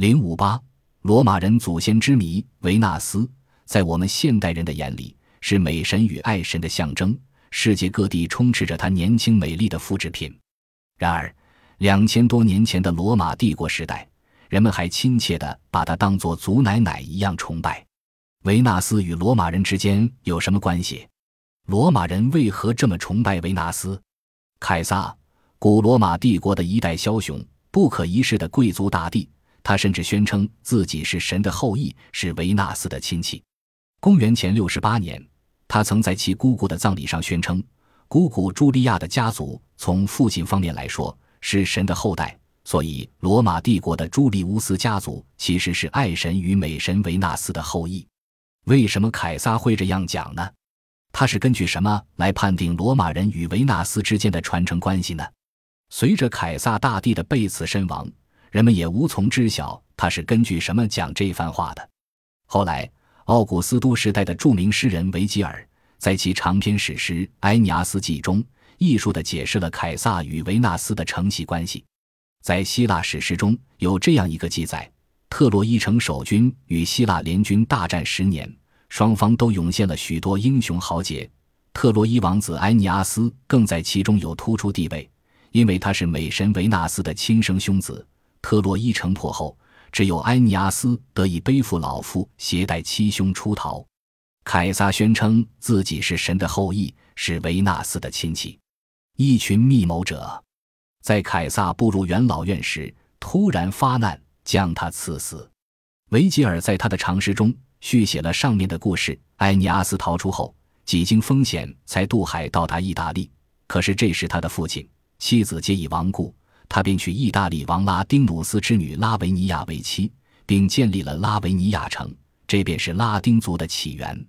零五八，罗马人祖先之谜。维纳斯在我们现代人的眼里是美神与爱神的象征，世界各地充斥着她年轻美丽的复制品。然而，两千多年前的罗马帝国时代，人们还亲切地把她当作祖奶奶一样崇拜。维纳斯与罗马人之间有什么关系？罗马人为何这么崇拜维纳斯？凯撒，古罗马帝国的一代枭雄，不可一世的贵族大帝。他甚至宣称自己是神的后裔，是维纳斯的亲戚。公元前六十八年，他曾在其姑姑的葬礼上宣称，姑姑朱莉亚的家族从父亲方面来说是神的后代。所以，罗马帝国的朱利乌斯家族其实是爱神与美神维纳斯的后裔。为什么凯撒会这样讲呢？他是根据什么来判定罗马人与维纳斯之间的传承关系呢？随着凯撒大帝的被刺身亡，人们也无从知晓他是根据什么讲这番话的。后来，奥古斯都时代的著名诗人维吉尔在其长篇史诗《埃尼阿斯纪》中，艺术地解释了凯撒与维纳斯的承袭关系。在希腊史诗中有这样一个记载。特洛伊城守军与希腊联军大战十年，双方都涌现了许多英雄豪杰。特洛伊王子埃尼阿斯更在其中有突出地位，因为他是美神维纳斯的亲生兄子。特洛伊城破后，只有埃尼阿斯得以背负老父，携带七兄出逃。凯撒宣称自己是神的后裔，是维纳斯的亲戚。一群密谋者在凯撒步入元老院时突然发难。将他刺死。维吉尔在他的长诗中续写了上面的故事。埃尼阿斯逃出后，几经风险才渡海到达意大利。可是这时他的父亲、妻子皆已亡故，他便娶意大利王拉丁努斯之女拉维尼亚为妻，并建立了拉维尼亚城。这便是拉丁族的起源。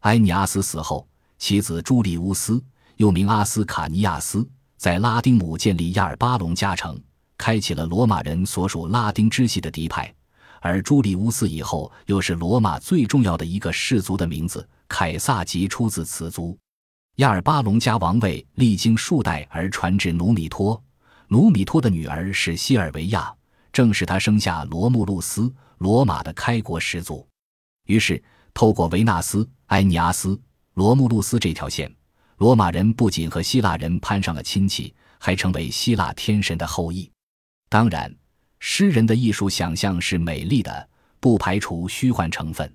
埃尼阿斯死后，其子朱利乌斯又名阿斯卡尼亚斯，在拉丁姆建立亚尔巴隆加城。开启了罗马人所属拉丁支系的嫡派，而朱利乌斯以后又是罗马最重要的一个氏族的名字——凯撒即出自此族。亚尔巴隆加王位历经数代而传至努米托，努米托的女儿是西尔维亚，正是他生下罗慕路斯，罗马的开国始祖。于是，透过维纳斯、埃尼阿斯、罗慕路斯这条线，罗马人不仅和希腊人攀上了亲戚，还成为希腊天神的后裔。当然，诗人的艺术想象是美丽的，不排除虚幻成分。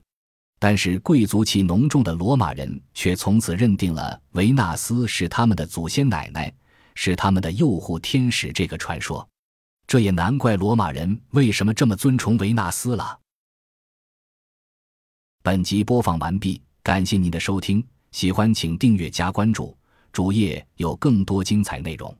但是，贵族气浓重的罗马人却从此认定了维纳斯是他们的祖先奶奶，是他们的诱惑天使这个传说。这也难怪罗马人为什么这么尊崇维纳斯了。本集播放完毕，感谢您的收听，喜欢请订阅加关注，主页有更多精彩内容。